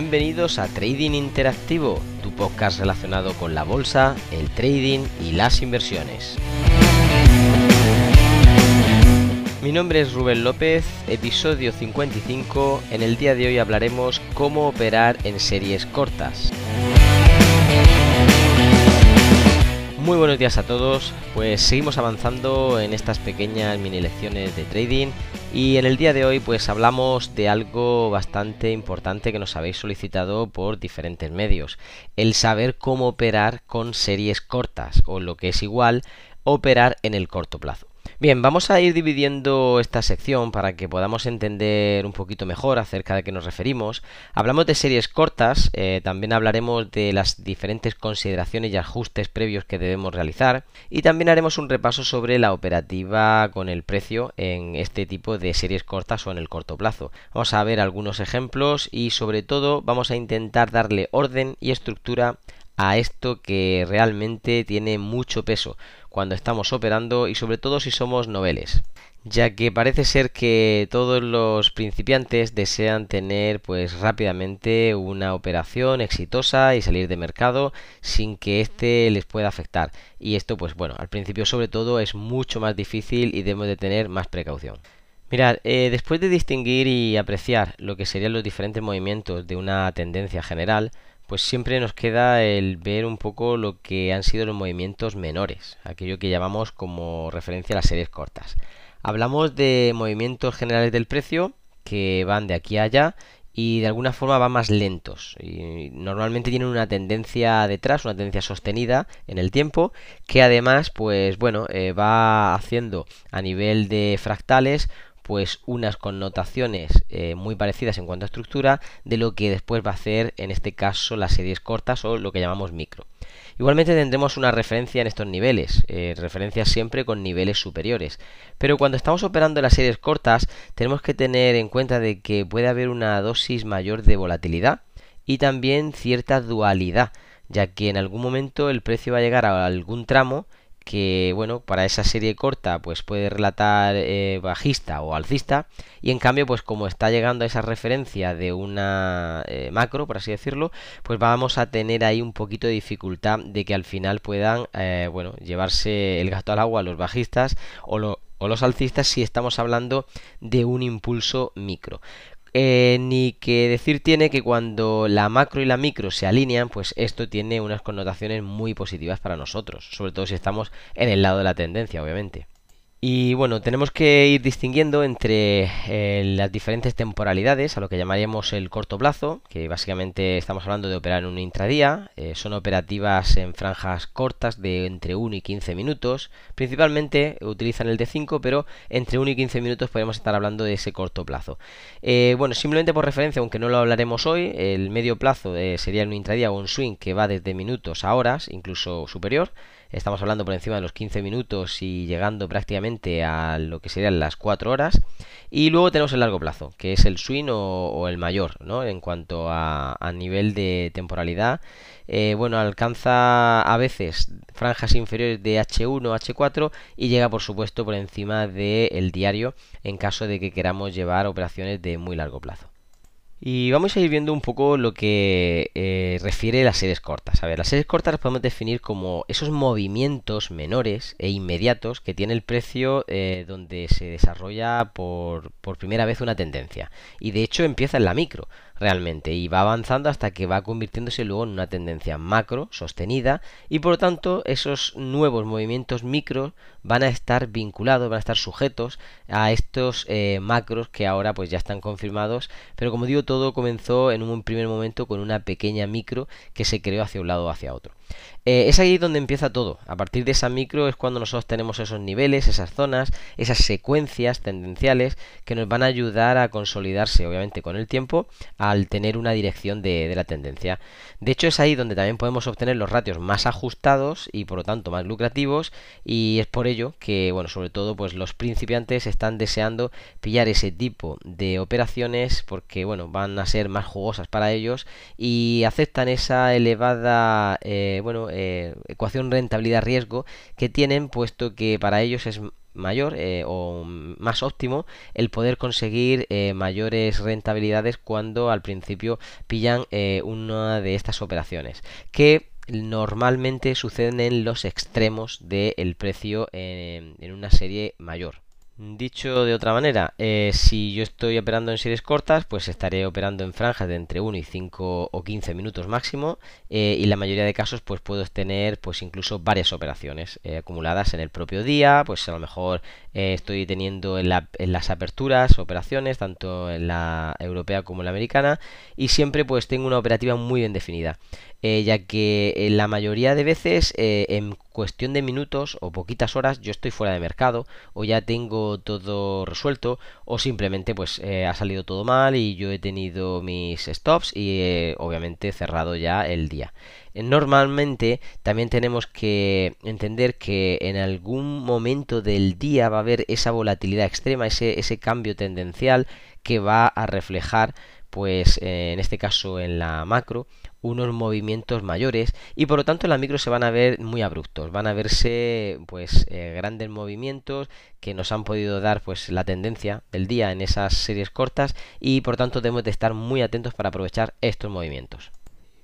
Bienvenidos a Trading Interactivo, tu podcast relacionado con la bolsa, el trading y las inversiones. Mi nombre es Rubén López, episodio 55. En el día de hoy hablaremos cómo operar en series cortas. Muy buenos días a todos, pues seguimos avanzando en estas pequeñas mini lecciones de trading y en el día de hoy pues hablamos de algo bastante importante que nos habéis solicitado por diferentes medios, el saber cómo operar con series cortas o lo que es igual operar en el corto plazo. Bien, vamos a ir dividiendo esta sección para que podamos entender un poquito mejor acerca de qué nos referimos. Hablamos de series cortas, eh, también hablaremos de las diferentes consideraciones y ajustes previos que debemos realizar y también haremos un repaso sobre la operativa con el precio en este tipo de series cortas o en el corto plazo. Vamos a ver algunos ejemplos y sobre todo vamos a intentar darle orden y estructura a esto que realmente tiene mucho peso cuando estamos operando y sobre todo si somos noveles. Ya que parece ser que todos los principiantes desean tener pues rápidamente una operación exitosa y salir de mercado sin que éste les pueda afectar. Y esto pues bueno al principio sobre todo es mucho más difícil y debemos de tener más precaución. Mirad, eh, después de distinguir y apreciar lo que serían los diferentes movimientos de una tendencia general, pues siempre nos queda el ver un poco lo que han sido los movimientos menores, aquello que llamamos como referencia a las series cortas. Hablamos de movimientos generales del precio que van de aquí a allá y de alguna forma van más lentos. Y normalmente tienen una tendencia detrás, una tendencia sostenida en el tiempo, que además, pues bueno, eh, va haciendo a nivel de fractales pues unas connotaciones eh, muy parecidas en cuanto a estructura de lo que después va a hacer en este caso las series cortas o lo que llamamos micro. Igualmente tendremos una referencia en estos niveles, eh, referencias siempre con niveles superiores. Pero cuando estamos operando las series cortas tenemos que tener en cuenta de que puede haber una dosis mayor de volatilidad y también cierta dualidad, ya que en algún momento el precio va a llegar a algún tramo que bueno para esa serie corta pues puede relatar eh, bajista o alcista y en cambio pues como está llegando a esa referencia de una eh, macro por así decirlo pues vamos a tener ahí un poquito de dificultad de que al final puedan eh, bueno llevarse el gato al agua los bajistas o, o los alcistas si estamos hablando de un impulso micro eh, ni que decir tiene que cuando la macro y la micro se alinean, pues esto tiene unas connotaciones muy positivas para nosotros, sobre todo si estamos en el lado de la tendencia, obviamente. Y bueno, tenemos que ir distinguiendo entre eh, las diferentes temporalidades, a lo que llamaríamos el corto plazo, que básicamente estamos hablando de operar en un intradía, eh, son operativas en franjas cortas de entre 1 y 15 minutos, principalmente utilizan el de 5, pero entre 1 y 15 minutos podemos estar hablando de ese corto plazo. Eh, bueno, simplemente por referencia, aunque no lo hablaremos hoy, el medio plazo sería un intradía o un swing que va desde minutos a horas, incluso superior, estamos hablando por encima de los 15 minutos y llegando prácticamente a lo que serían las 4 horas. Y luego tenemos el largo plazo, que es el swing o, el mayor, ¿no? En cuanto a, nivel de temporalidad. Eh, bueno, alcanza a veces franjas inferiores de H1, H4 y llega por supuesto por encima del diario en caso de que queramos llevar operaciones de muy largo plazo. Y vamos a ir viendo un poco lo que eh, refiere las series cortas. A ver, las series cortas las podemos definir como esos movimientos menores e inmediatos que tiene el precio eh, donde se desarrolla por, por primera vez una tendencia. Y de hecho empieza en la micro realmente y va avanzando hasta que va convirtiéndose luego en una tendencia macro sostenida y por lo tanto esos nuevos movimientos micro van a estar vinculados, van a estar sujetos a estos eh, macros que ahora pues ya están confirmados pero como digo todo comenzó en un primer momento con una pequeña micro que se creó hacia un lado o hacia otro eh, es ahí donde empieza todo. A partir de esa micro es cuando nosotros tenemos esos niveles, esas zonas, esas secuencias tendenciales que nos van a ayudar a consolidarse, obviamente, con el tiempo al tener una dirección de, la tendencia. De hecho, es ahí donde también podemos obtener los ratios más ajustados y por lo tanto más lucrativos. Y es por ello que, bueno, sobre todo, pues los principiantes están deseando pillar ese tipo de operaciones porque, bueno, van a ser más jugosas para ellos y aceptan esa elevada, eh, bueno, eh, ecuación rentabilidad-riesgo que tienen, puesto que para ellos es mayor eh, o más óptimo el poder conseguir eh, mayores rentabilidades cuando al principio pillan eh, una de estas operaciones que normalmente suceden en los extremos del precio en una serie mayor Dicho de otra manera, eh, si yo estoy operando en series cortas, pues estaré operando en franjas de entre 1 y 5 o 15 minutos máximo eh, y la mayoría de casos pues puedo tener pues incluso varias operaciones eh, acumuladas en el propio día, pues a lo mejor estoy teniendo en, en, las aperturas operaciones tanto en la europea como en la americana y siempre pues tengo una operativa muy bien definida. Eh, ya que la mayoría de veces eh, en cuestión de minutos o poquitas horas yo estoy fuera de mercado o ya tengo todo resuelto o simplemente pues eh, ha salido todo mal y yo he tenido mis stops y obviamente cerrado ya el día. Normalmente también tenemos que entender que en algún momento del día va a haber esa volatilidad extrema, ese, ese cambio tendencial que va a reflejar pues en este caso en la macro unos movimientos mayores y por lo tanto en la micro se van a ver muy abruptos, van a verse pues eh, grandes movimientos que nos han podido dar pues la tendencia del día en esas series cortas y por tanto debemos de estar muy atentos para aprovechar estos movimientos.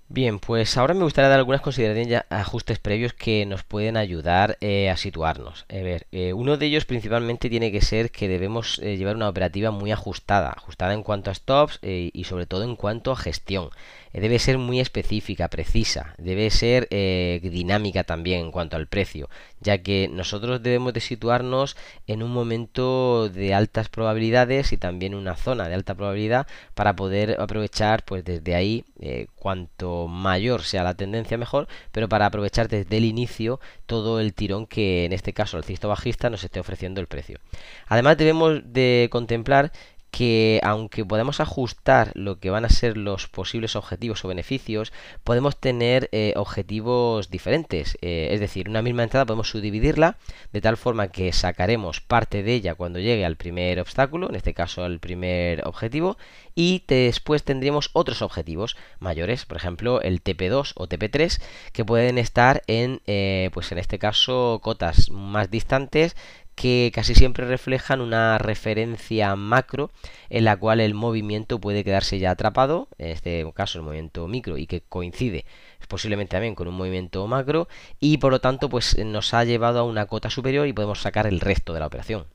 Bien, pues ahora me gustaría dar algunas consideraciones ya ajustes previos que nos pueden ayudar eh, a situarnos. Ver, eh, uno de ellos principalmente tiene que ser que debemos llevar una operativa muy ajustada, ajustada en cuanto a stops y sobre todo en cuanto a gestión. Eh, debe ser muy específica, precisa, debe ser eh, dinámica también en cuanto al precio, ya que nosotros debemos de situarnos en un momento de altas probabilidades y también una zona de alta probabilidad para poder aprovechar pues desde ahí eh, cuanto mayor sea la tendencia mejor, pero para aprovechar desde el inicio todo el tirón que en este caso el cisto bajista nos esté ofreciendo el precio. Además debemos de contemplar que aunque podemos ajustar lo que van a ser los posibles objetivos o beneficios, podemos tener eh, objetivos diferentes. Eh, es decir, una misma entrada podemos subdividirla de tal forma que sacaremos parte de ella cuando llegue al primer obstáculo, en este caso al primer objetivo, y después tendríamos otros objetivos mayores, por ejemplo el TP2 o TP3, que pueden estar en, eh, pues en este caso, cotas más distantes que casi siempre reflejan una referencia macro en la cual el movimiento puede quedarse ya atrapado, en este caso el movimiento micro y que coincide posiblemente también con un movimiento macro y por lo tanto pues nos ha llevado a una cota superior y podemos sacar el resto de la operación.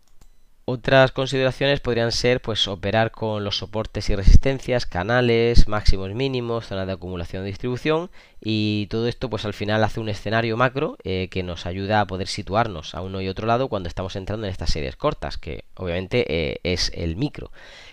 Otras consideraciones podrían ser pues operar con los soportes y resistencias, canales, máximos mínimos, zonas de acumulación de distribución y todo esto pues al final hace un escenario macro eh, que nos ayuda a poder situarnos a uno y otro lado cuando estamos entrando en estas series cortas, que obviamente eh, es el micro.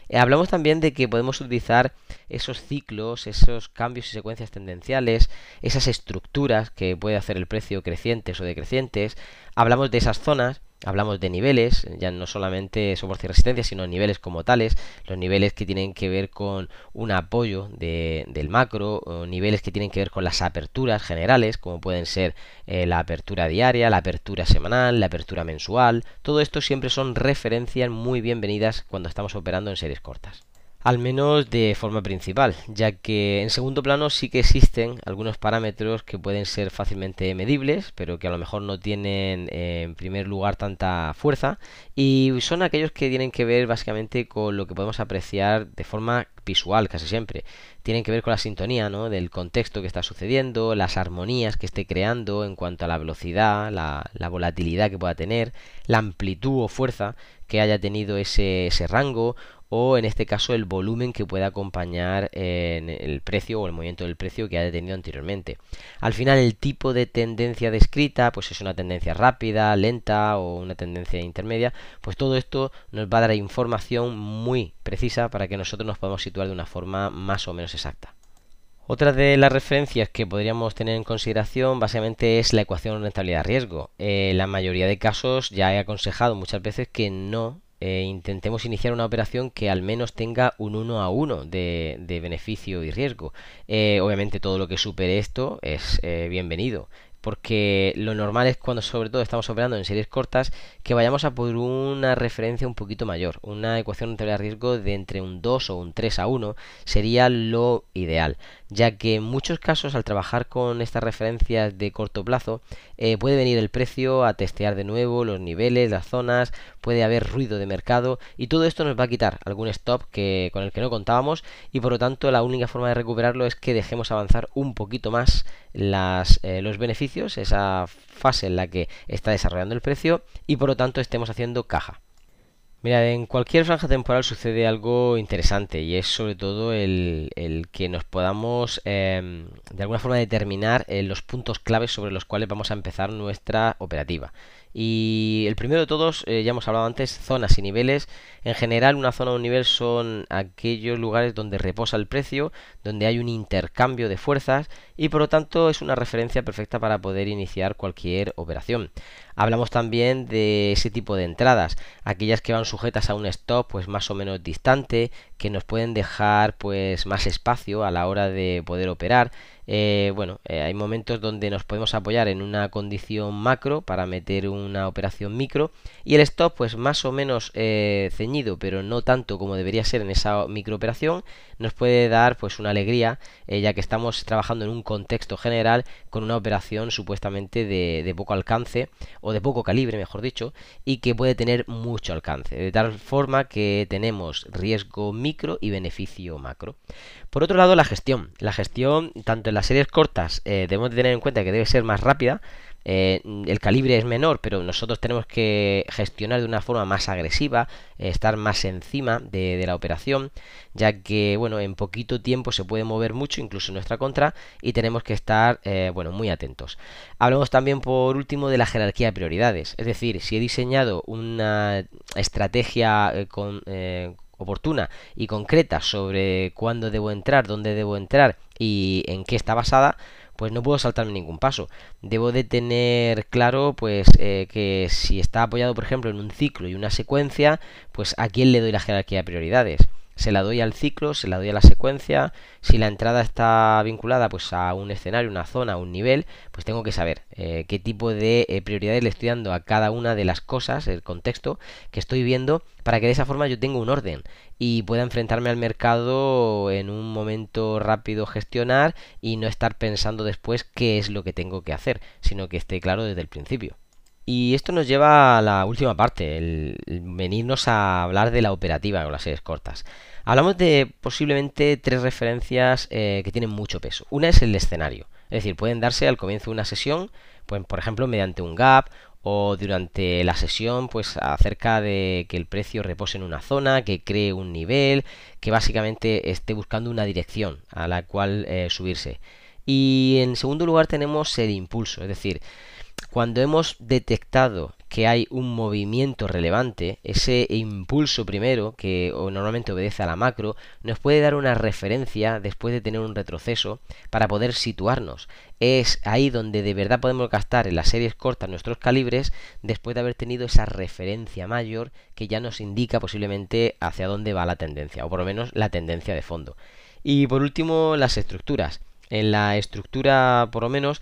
Eh, hablamos también de que podemos utilizar esos ciclos, esos cambios y secuencias tendenciales, esas estructuras que puede hacer el precio crecientes o decrecientes. Hablamos de esas zonas Hablamos de niveles, ya no solamente soporte y resistencia, sino niveles como tales, los niveles que tienen que ver con un apoyo del macro, niveles que tienen que ver con las aperturas generales, como pueden ser eh, la apertura diaria, la apertura semanal, la apertura mensual. Todo esto siempre son referencias muy bienvenidas cuando estamos operando en series cortas al menos de forma principal, ya que en segundo plano sí que existen algunos parámetros que pueden ser fácilmente medibles, pero que a lo mejor no tienen eh, en primer lugar tanta fuerza, y son aquellos que tienen que ver básicamente con lo que podemos apreciar de forma visual casi siempre. Tienen que ver con la sintonía, ¿no? Del contexto que está sucediendo, las armonías que esté creando en cuanto a la velocidad, la, la volatilidad que pueda tener, la amplitud o fuerza que haya tenido ese, ese rango o en este caso el volumen que pueda acompañar el precio o el movimiento del precio que haya tenido anteriormente. Al final el tipo de tendencia descrita pues es una tendencia rápida, lenta o una tendencia intermedia, pues todo esto nos va a dar información muy precisa para que nosotros nos podamos situar de una forma más o menos exacta. Otra de las referencias que podríamos tener en consideración básicamente es la ecuación rentabilidad-riesgo. En eh, la mayoría de casos ya he aconsejado muchas veces que no eh, intentemos iniciar una operación que al menos tenga un 1 a 1 de, beneficio y riesgo. Eh, obviamente todo lo que supere esto es eh, bienvenido. Porque lo normal es cuando sobre todo estamos operando en series cortas que vayamos a por una referencia un poquito mayor. Una ecuación de riesgo de entre un 2 o un 3 a 1 sería lo ideal ya que en muchos casos al trabajar con estas referencias de corto plazo eh, puede venir el precio a testear de nuevo los niveles, las zonas, puede haber ruido de mercado y todo esto nos va a quitar algún stop que, con el que no contábamos y por lo tanto la única forma de recuperarlo es que dejemos avanzar un poquito más las, eh, los beneficios, esa fase en la que está desarrollando el precio y por lo tanto estemos haciendo caja. Mira, en cualquier franja temporal sucede algo interesante y es sobre todo el, que nos podamos em, de alguna forma determinar eh, los puntos claves sobre los cuales vamos a empezar nuestra operativa. Y el primero de todos, eh, ya hemos hablado antes, zonas y niveles. En general, una zona o un nivel son aquellos lugares donde reposa el precio, donde hay un intercambio de fuerzas y por lo tanto es una referencia perfecta para poder iniciar cualquier operación. Hablamos también de ese tipo de entradas, aquellas que van sujetas a un stop pues más o menos distante, que nos pueden dejar pues más espacio a la hora de poder operar eh, bueno, eh, hay momentos donde nos podemos apoyar en una condición macro para meter una operación micro y el stop pues más o menos eh, ceñido pero no tanto como debería ser en esa micro operación nos puede dar pues una alegría ya que estamos trabajando en un contexto general con una operación supuestamente de, de poco alcance o de poco calibre mejor dicho y que puede tener mucho alcance de tal forma que tenemos riesgo micro y beneficio macro por otro lado, la gestión. La gestión, tanto en las series cortas, eh, debemos tener en cuenta que debe ser más rápida. Eh, el calibre es menor, pero nosotros tenemos que gestionar de una forma más agresiva, eh, estar más encima de, la operación, ya que bueno, en poquito tiempo se puede mover mucho, incluso en nuestra contra, y tenemos que estar bueno, muy atentos. Hablamos también por último de la jerarquía de prioridades, es decir, si he diseñado una estrategia con oportuna y concreta sobre cuándo debo entrar, dónde debo entrar y en qué está basada, pues no puedo saltarme ningún paso. Debo de tener claro, pues, eh, que si está apoyado, por ejemplo, en un ciclo y una secuencia, pues a quién le doy la jerarquía de prioridades se la doy al ciclo, se la doy a la secuencia. Si la entrada está vinculada pues a un escenario, una zona, un nivel, pues tengo que saber eh, qué tipo de eh, prioridades le estoy dando a cada una de las cosas, el contexto que estoy viendo, para que de esa forma yo tenga un orden y pueda enfrentarme al mercado en un momento rápido gestionar y no estar pensando después qué es lo que tengo que hacer, sino que esté claro desde el principio. Y esto nos lleva a la última parte, el, venirnos a hablar de la operativa con las series cortas. Hablamos de posiblemente tres referencias eh, que tienen mucho peso. Una es el escenario, es decir, pueden darse al comienzo de una sesión, pues, por ejemplo, mediante un gap o durante la sesión, pues acerca de que el precio repose en una zona, que cree un nivel, que básicamente esté buscando una dirección a la cual eh, subirse. Y en segundo lugar tenemos el impulso, es decir, cuando hemos detectado que hay un movimiento relevante, ese impulso primero, que normalmente obedece a la macro, nos puede dar una referencia después de tener un retroceso para poder situarnos. Es ahí donde de verdad podemos gastar en las series cortas nuestros calibres después de haber tenido esa referencia mayor que ya nos indica posiblemente hacia dónde va la tendencia, o por lo menos la tendencia de fondo. Y por último, las estructuras. En la estructura, por lo menos,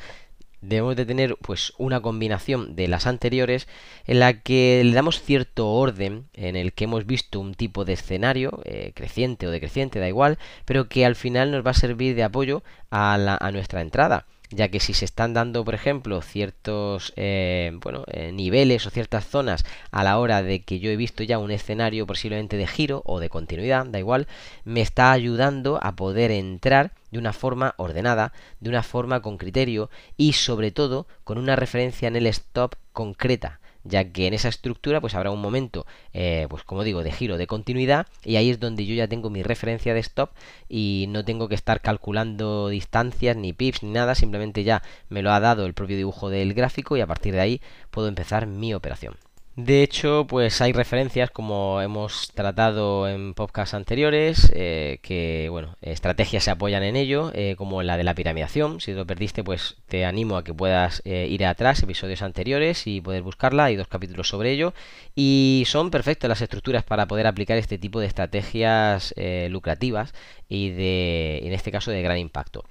debemos de tener pues una combinación de las anteriores en la que le damos cierto orden en el que hemos visto un tipo de escenario eh, creciente o decreciente da igual pero que al final nos va a servir de apoyo a, nuestra entrada ya que si se están dando, por ejemplo, ciertos eh, bueno, eh, niveles o ciertas zonas a la hora de que yo he visto ya un escenario posiblemente de giro o de continuidad, da igual, me está ayudando a poder entrar de una forma ordenada, de una forma con criterio y sobre todo con una referencia en el stop concreta ya que en esa estructura pues habrá un momento, eh, pues como digo, de giro, de continuidad, y ahí es donde yo ya tengo mi referencia de stop y no tengo que estar calculando distancias, ni pips, ni nada, simplemente ya me lo ha dado el propio dibujo del gráfico y a partir de ahí puedo empezar mi operación. De hecho, pues hay referencias como hemos tratado en podcasts anteriores, eh, que bueno, estrategias se apoyan en ello, eh, como la de la piramidación. Si lo perdiste, pues te animo a que puedas eh, ir atrás, episodios anteriores y poder buscarla. Hay dos capítulos sobre ello y son perfectas las estructuras para poder aplicar este tipo de estrategias lucrativas y de, en este caso, de gran impacto.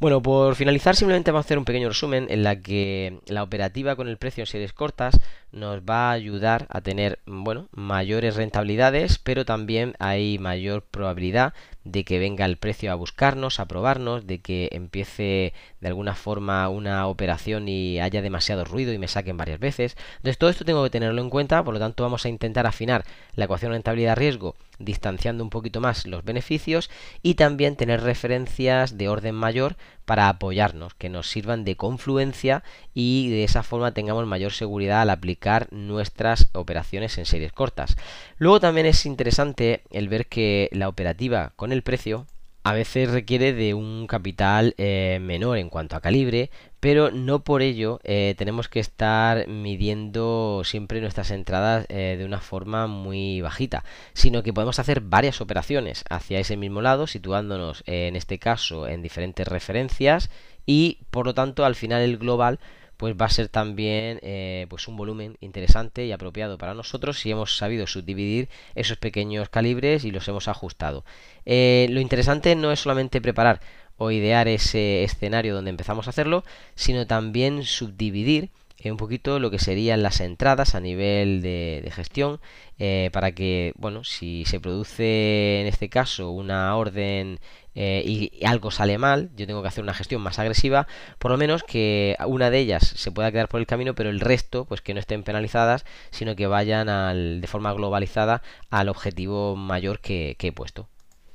Bueno, por finalizar simplemente vamos a hacer un pequeño resumen en la que la operativa con el precio en series cortas nos va a ayudar a tener, bueno, mayores rentabilidades, pero también hay mayor probabilidad de que venga el precio a buscarnos, a probarnos, de que empiece de alguna forma una operación y haya demasiado ruido y me saquen varias veces. Entonces todo esto tengo que tenerlo en cuenta, por lo tanto vamos a intentar afinar la ecuación rentabilidad-riesgo distanciando un poquito más los beneficios y también tener referencias de orden mayor para apoyarnos, que nos sirvan de confluencia y de esa forma tengamos mayor seguridad al aplicar nuestras operaciones en series cortas. Luego también es interesante el ver que la operativa con el precio a veces requiere de un capital eh, menor en cuanto a calibre, pero no por ello eh, tenemos que estar midiendo siempre nuestras entradas eh, de una forma muy bajita, sino que podemos hacer varias operaciones hacia ese mismo lado, situándonos en este caso en diferentes referencias y por lo tanto al final el global pues va a ser también eh, pues un volumen interesante y apropiado para nosotros si hemos sabido subdividir esos pequeños calibres y los hemos ajustado. Eh, lo interesante no es solamente preparar o idear ese escenario donde empezamos a hacerlo, sino también subdividir un poquito lo que serían las entradas a nivel de, gestión eh, para que, bueno, si se produce en este caso una orden eh, y, algo sale mal, yo tengo que hacer una gestión más agresiva, por lo menos que una de ellas se pueda quedar por el camino, pero el resto, pues que no estén penalizadas, sino que vayan al, de forma globalizada al objetivo mayor que he puesto.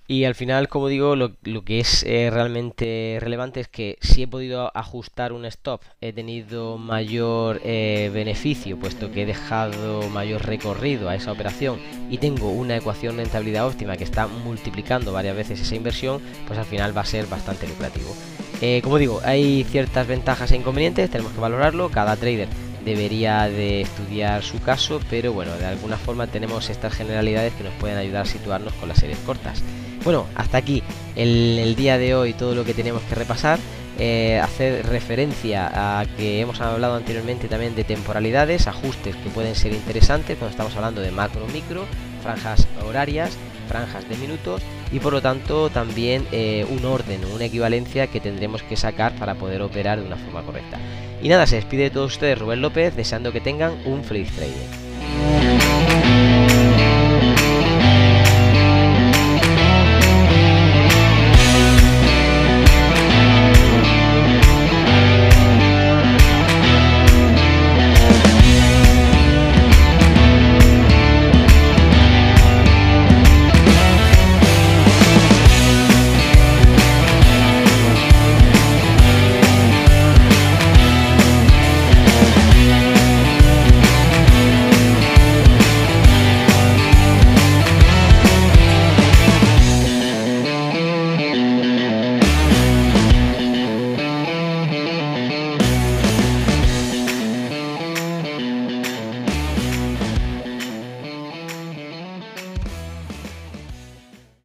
Y al final, como digo, lo, que es eh, realmente relevante es que si he podido ajustar un stop, he tenido mayor eh, beneficio, puesto que he dejado mayor recorrido a esa operación y tengo una ecuación de rentabilidad óptima que está multiplicando varias veces esa inversión, pues al final va a ser bastante lucrativo. Eh, como digo, hay ciertas ventajas e inconvenientes, tenemos que valorarlo, cada trader debería de estudiar su caso, pero bueno, de alguna forma tenemos estas generalidades que nos pueden ayudar a situarnos con las series cortas. Bueno, hasta aquí el, día de hoy todo lo que tenemos que repasar. Eh, hacer referencia a que hemos hablado anteriormente también de temporalidades, ajustes que pueden ser interesantes cuando estamos hablando de macro, micro, franjas horarias, franjas de minutos y por lo tanto también eh, un orden una equivalencia que tendremos que sacar para poder operar de una forma correcta. Y nada, se despide de todos ustedes Rubén López deseando que tengan un feliz trading.